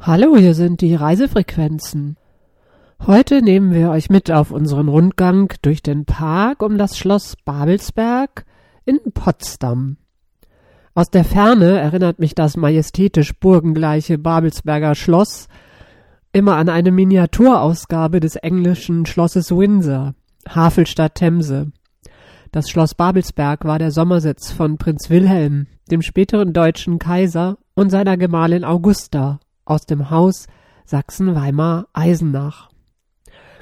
Hallo, hier sind die Reisefrequenzen. Heute nehmen wir euch mit auf unseren Rundgang durch den Park um das Schloss Babelsberg in Potsdam. Aus der Ferne erinnert mich das majestätisch burgengleiche Babelsberger Schloss immer an eine Miniaturausgabe des englischen Schlosses Windsor, Havelstadt Themse. Das Schloss Babelsberg war der Sommersitz von Prinz Wilhelm, dem späteren deutschen Kaiser und seiner Gemahlin Augusta aus dem Haus Sachsen-Weimar-Eisenach.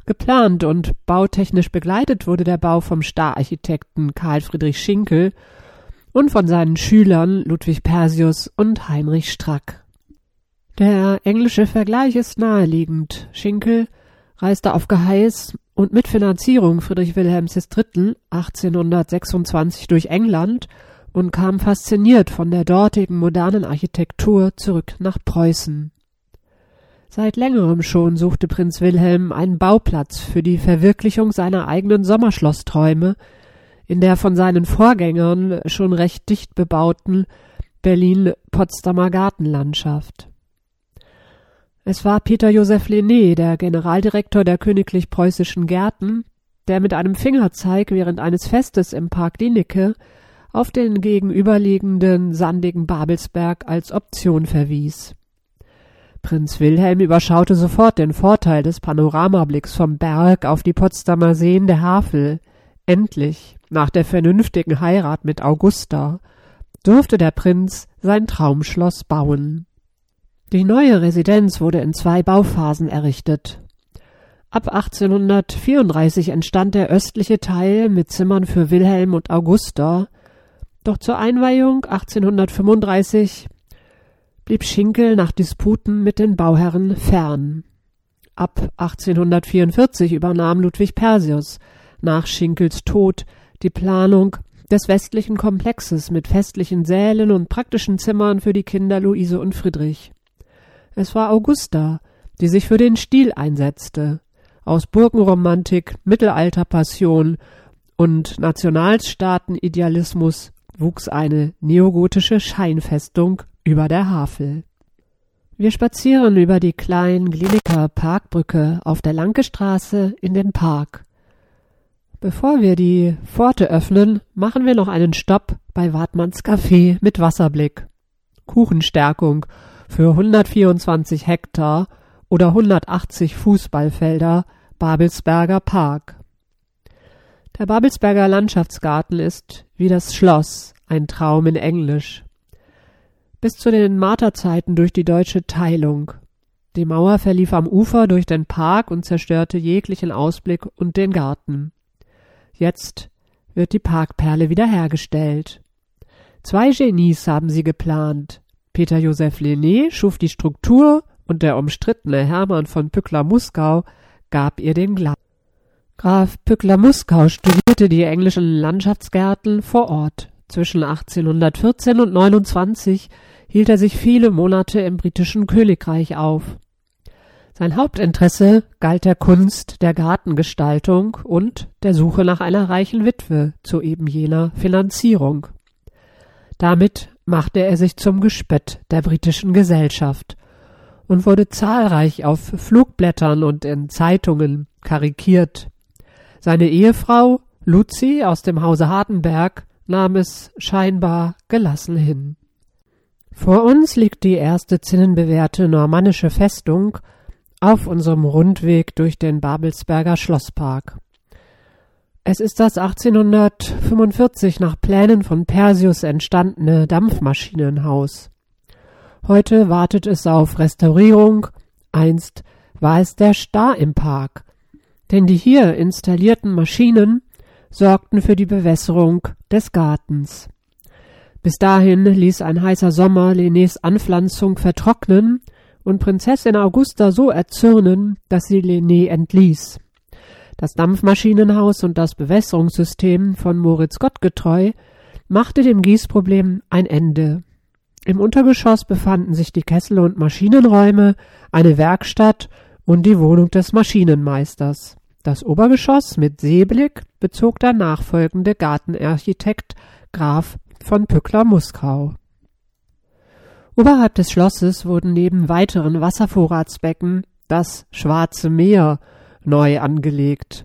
Geplant und bautechnisch begleitet wurde der Bau vom Stararchitekten Karl Friedrich Schinkel und von seinen Schülern Ludwig Persius und Heinrich Strack. Der englische Vergleich ist naheliegend. Schinkel reiste auf Geheiß und mit Finanzierung Friedrich Wilhelms III. 1826 durch England und kam fasziniert von der dortigen modernen Architektur zurück nach Preußen. Seit längerem schon suchte Prinz Wilhelm einen Bauplatz für die Verwirklichung seiner eigenen Sommerschlossträume in der von seinen Vorgängern schon recht dicht bebauten Berlin-Potsdamer Gartenlandschaft. Es war Peter Joseph Lenné, der Generaldirektor der Königlich Preußischen Gärten, der mit einem Fingerzeig während eines Festes im Park Dienecke auf den gegenüberliegenden sandigen Babelsberg als Option verwies. Prinz Wilhelm überschaute sofort den Vorteil des Panoramablicks vom Berg auf die Potsdamer Seen der Havel. Endlich, nach der vernünftigen Heirat mit Augusta, durfte der Prinz sein Traumschloss bauen. Die neue Residenz wurde in zwei Bauphasen errichtet. Ab 1834 entstand der östliche Teil mit Zimmern für Wilhelm und Augusta, doch zur Einweihung 1835 blieb Schinkel nach Disputen mit den Bauherren fern. Ab 1844 übernahm Ludwig Persius nach Schinkels Tod die Planung des westlichen Komplexes mit festlichen Sälen und praktischen Zimmern für die Kinder Luise und Friedrich. Es war Augusta, die sich für den Stil einsetzte. Aus Burgenromantik, Mittelalterpassion und Nationalstaatenidealismus wuchs eine neogotische Scheinfestung über der Havel. Wir spazieren über die kleinen Gliniker Parkbrücke auf der Lankestraße in den Park. Bevor wir die Pforte öffnen, machen wir noch einen Stopp bei Wartmanns Café mit Wasserblick. Kuchenstärkung für 124 Hektar oder 180 Fußballfelder Babelsberger Park. Der Babelsberger Landschaftsgarten ist, wie das Schloss, ein Traum in Englisch bis zu den Marterzeiten durch die deutsche Teilung. Die Mauer verlief am Ufer durch den Park und zerstörte jeglichen Ausblick und den Garten. Jetzt wird die Parkperle wiederhergestellt. Zwei Genies haben sie geplant. Peter Joseph Lenné schuf die Struktur und der umstrittene Hermann von Pückler-Muskau gab ihr den Glanz. Graf Pückler-Muskau studierte die englischen Landschaftsgärten vor Ort. Zwischen 1814 und 29 hielt er sich viele Monate im britischen Königreich auf. Sein Hauptinteresse galt der Kunst der Gartengestaltung und der Suche nach einer reichen Witwe zu eben jener Finanzierung. Damit machte er sich zum Gespött der britischen Gesellschaft und wurde zahlreich auf Flugblättern und in Zeitungen karikiert. Seine Ehefrau Luzi aus dem Hause Hardenberg nahm es scheinbar gelassen hin. Vor uns liegt die erste zinnenbewehrte normannische Festung auf unserem Rundweg durch den Babelsberger Schlosspark. Es ist das 1845 nach Plänen von Persius entstandene Dampfmaschinenhaus. Heute wartet es auf Restaurierung, einst war es der Star im Park, denn die hier installierten Maschinen sorgten für die Bewässerung des Gartens. Bis dahin ließ ein heißer Sommer Lenés Anpflanzung vertrocknen und Prinzessin Augusta so erzürnen, dass sie Lené entließ. Das Dampfmaschinenhaus und das Bewässerungssystem von Moritz Gottgetreu machte dem Gießproblem ein Ende. Im Untergeschoss befanden sich die Kessel- und Maschinenräume, eine Werkstatt und die Wohnung des Maschinenmeisters. Das Obergeschoss mit Seeblick bezog der nachfolgende Gartenarchitekt Graf von Pückler-Muskau. Oberhalb des Schlosses wurden neben weiteren Wasservorratsbecken das Schwarze Meer neu angelegt.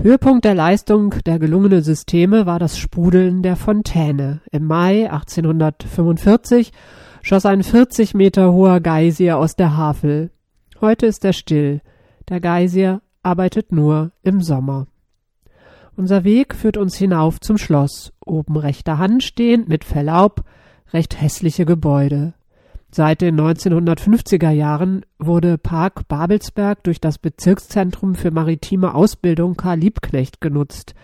Höhepunkt der Leistung der gelungenen Systeme war das Sprudeln der Fontäne. Im Mai 1845 schoss ein 40 Meter hoher Geysir aus der Havel. Heute ist er still. Der Geysir arbeitet nur im Sommer. Unser Weg führt uns hinauf zum Schloss, oben rechter Hand stehend mit Verlaub recht hässliche Gebäude. Seit den 1950er Jahren wurde Park Babelsberg durch das Bezirkszentrum für maritime Ausbildung Karl Liebknecht genutzt.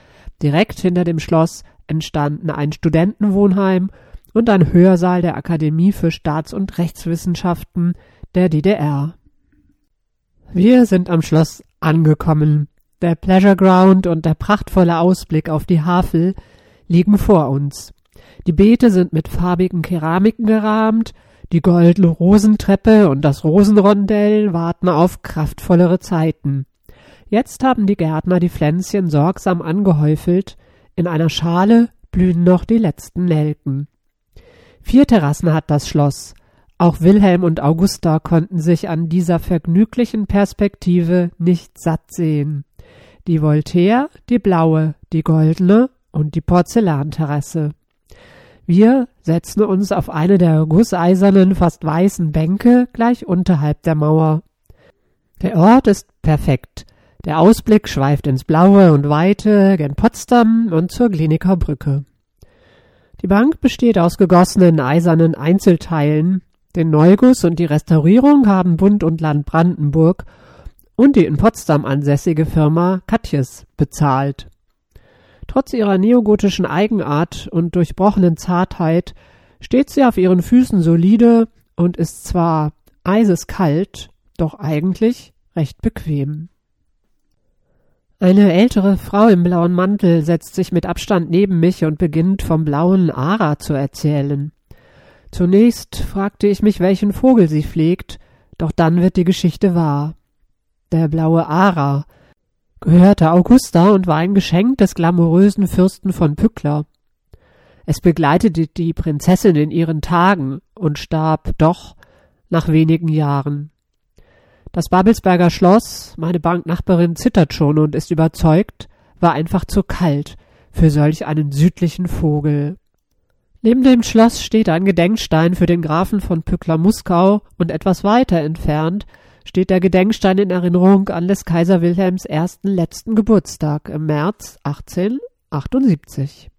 Direkt hinter dem Schloss entstanden ein Studentenwohnheim und ein Hörsaal der Akademie für Staats- und Rechtswissenschaften der DDR. Wir sind am Schloss angekommen. Der Pleasure Ground und der prachtvolle Ausblick auf die Havel liegen vor uns. Die Beete sind mit farbigen Keramiken gerahmt, die goldene Rosentreppe und das Rosenrondell warten auf kraftvollere Zeiten. Jetzt haben die Gärtner die Pflänzchen sorgsam angehäufelt, in einer Schale blühen noch die letzten Nelken. Vier Terrassen hat das Schloss. Auch Wilhelm und Augusta konnten sich an dieser vergnüglichen Perspektive nicht satt sehen. Die Voltaire, die blaue, die goldene und die Porzellanterrasse. Wir setzen uns auf eine der gusseisernen, fast weißen Bänke gleich unterhalb der Mauer. Der Ort ist perfekt. Der Ausblick schweift ins Blaue und Weite gen Potsdam und zur Kliniker Brücke. Die Bank besteht aus gegossenen eisernen Einzelteilen. Den Neuguss und die Restaurierung haben Bund und Land Brandenburg und die in Potsdam ansässige Firma Katjes bezahlt. Trotz ihrer neogotischen Eigenart und durchbrochenen Zartheit steht sie auf ihren Füßen solide und ist zwar eiseskalt, doch eigentlich recht bequem. Eine ältere Frau im blauen Mantel setzt sich mit Abstand neben mich und beginnt vom blauen Ara zu erzählen. Zunächst fragte ich mich, welchen Vogel sie pflegt, doch dann wird die Geschichte wahr. Der blaue Ara, gehörte Augusta und war ein Geschenk des glamourösen Fürsten von Pückler. Es begleitete die Prinzessin in ihren Tagen und starb doch nach wenigen Jahren. Das Babelsberger Schloss, meine Banknachbarin zittert schon und ist überzeugt, war einfach zu kalt für solch einen südlichen Vogel. Neben dem Schloss steht ein Gedenkstein für den Grafen von Pückler-Muskau und etwas weiter entfernt steht der Gedenkstein in Erinnerung an des Kaiser Wilhelms ersten letzten Geburtstag im März 1878.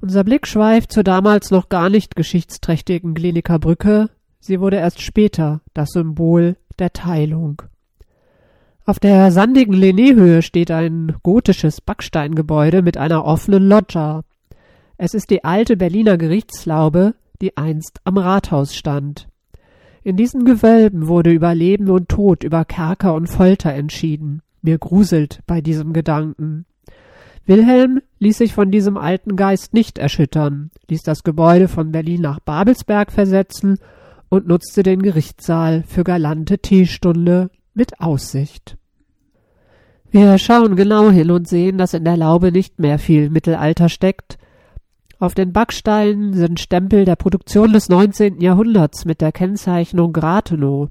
Unser Blick schweift zur damals noch gar nicht geschichtsträchtigen Kliniker Brücke. Sie wurde erst später das Symbol der Teilung. Auf der sandigen Lenné-Höhe steht ein gotisches Backsteingebäude mit einer offenen Loggia. Es ist die alte Berliner Gerichtslaube, die einst am Rathaus stand. In diesen Gewölben wurde über Leben und Tod, über Kerker und Folter entschieden. Mir gruselt bei diesem Gedanken. Wilhelm ließ sich von diesem alten Geist nicht erschüttern, ließ das Gebäude von Berlin nach Babelsberg versetzen und nutzte den Gerichtssaal für galante Teestunde mit Aussicht. Wir schauen genau hin und sehen, dass in der Laube nicht mehr viel Mittelalter steckt, auf den Backsteinen sind Stempel der Produktion des 19. Jahrhunderts mit der Kennzeichnung Rathenow.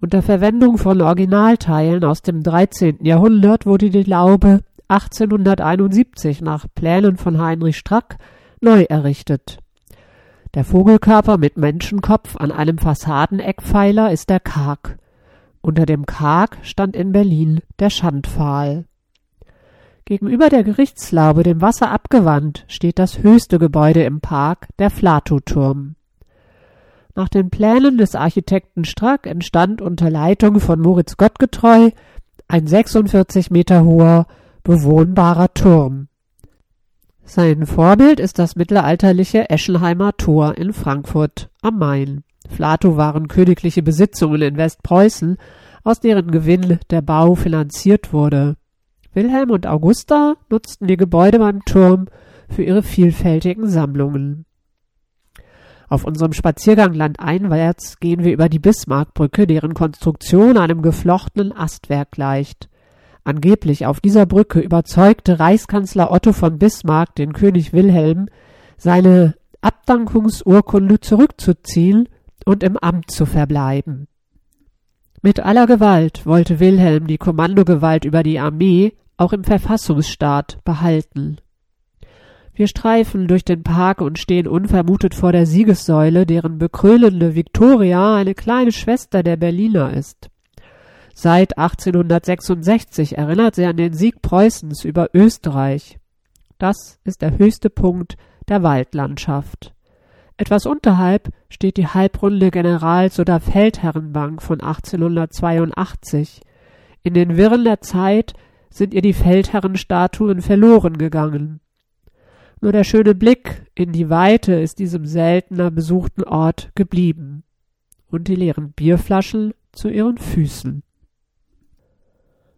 Unter Verwendung von Originalteilen aus dem 13. Jahrhundert wurde die Laube 1871 nach Plänen von Heinrich Strack neu errichtet. Der Vogelkörper mit Menschenkopf an einem Fassadeneckpfeiler ist der Karg. Unter dem Karg stand in Berlin der Schandpfahl. Gegenüber der Gerichtslaube, dem Wasser abgewandt, steht das höchste Gebäude im Park, der Flatow-Turm. Nach den Plänen des Architekten Strack entstand unter Leitung von Moritz Gottgetreu ein 46 Meter hoher, bewohnbarer Turm. Sein Vorbild ist das mittelalterliche Eschenheimer Tor in Frankfurt am Main. Flatow waren königliche Besitzungen in Westpreußen, aus deren Gewinn der Bau finanziert wurde. Wilhelm und Augusta nutzten die Gebäude beim Turm für ihre vielfältigen Sammlungen. Auf unserem Spaziergang landeinwärts gehen wir über die Bismarckbrücke, deren Konstruktion einem geflochtenen Astwerk gleicht. Angeblich auf dieser Brücke überzeugte Reichskanzler Otto von Bismarck den König Wilhelm, seine Abdankungsurkunde zurückzuziehen und im Amt zu verbleiben. Mit aller Gewalt wollte Wilhelm die Kommandogewalt über die Armee auch im Verfassungsstaat behalten. Wir streifen durch den Park und stehen unvermutet vor der Siegessäule, deren bekrönende Victoria eine kleine Schwester der Berliner ist. Seit 1866 erinnert sie an den Sieg Preußens über Österreich. Das ist der höchste Punkt der Waldlandschaft. Etwas unterhalb steht die halbrunde Generals- oder Feldherrenbank von 1882. In den Wirren der Zeit sind ihr die Feldherrenstatuen verloren gegangen. Nur der schöne Blick in die Weite ist diesem seltener besuchten Ort geblieben. Und die leeren Bierflaschen zu ihren Füßen.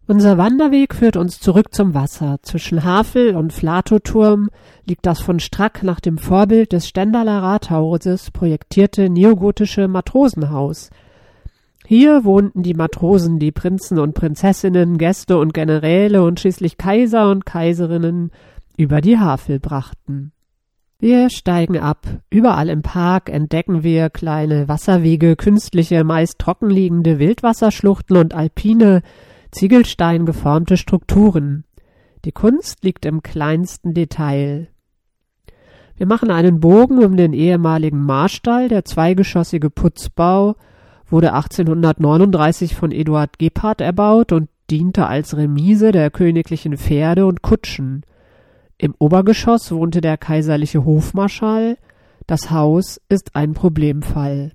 Unser Wanderweg führt uns zurück zum Wasser. Zwischen Havel und Flatoturm liegt das von Strack nach dem Vorbild des Stendaler Rathauses projektierte neogotische Matrosenhaus. Hier wohnten die Matrosen, die Prinzen und Prinzessinnen, Gäste und Generäle und schließlich Kaiser und Kaiserinnen über die Havel brachten. Wir steigen ab. Überall im Park entdecken wir kleine Wasserwege, künstliche, meist trockenliegende Wildwasserschluchten und alpine, Ziegelstein geformte Strukturen. Die Kunst liegt im kleinsten Detail. Wir machen einen Bogen um den ehemaligen Marstall, der zweigeschossige Putzbau wurde 1839 von Eduard Gebhardt erbaut und diente als Remise der königlichen Pferde und Kutschen. Im Obergeschoss wohnte der kaiserliche Hofmarschall. Das Haus ist ein Problemfall.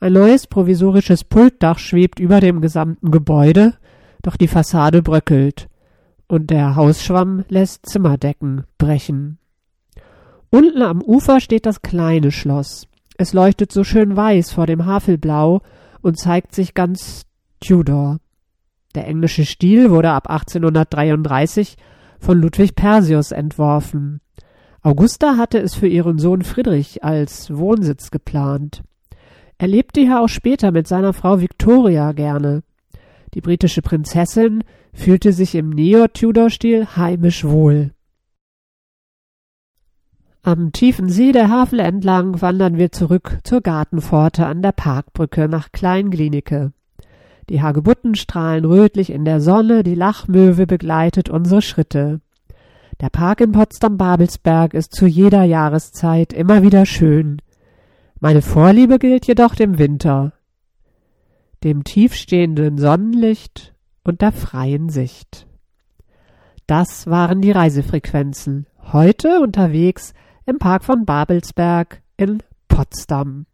Ein neues provisorisches Pultdach schwebt über dem gesamten Gebäude, doch die Fassade bröckelt und der Hausschwamm lässt Zimmerdecken brechen. Unten am Ufer steht das kleine Schloss. Es leuchtet so schön weiß vor dem Havelblau und zeigt sich ganz Tudor. Der englische Stil wurde ab 1833 von Ludwig Persius entworfen. Augusta hatte es für ihren Sohn Friedrich als Wohnsitz geplant. Er lebte hier auch später mit seiner Frau Victoria gerne. Die britische Prinzessin fühlte sich im Neo-Tudor-Stil heimisch wohl. Am tiefen See der Havel entlang wandern wir zurück zur Gartenpforte an der Parkbrücke nach Kleinglinike. Die Hagebutten strahlen rötlich in der Sonne, die Lachmöwe begleitet unsere Schritte. Der Park in Potsdam-Babelsberg ist zu jeder Jahreszeit immer wieder schön. Meine Vorliebe gilt jedoch dem Winter dem tiefstehenden Sonnenlicht und der freien Sicht. Das waren die Reisefrequenzen. Heute unterwegs im Park von Babelsberg in Potsdam.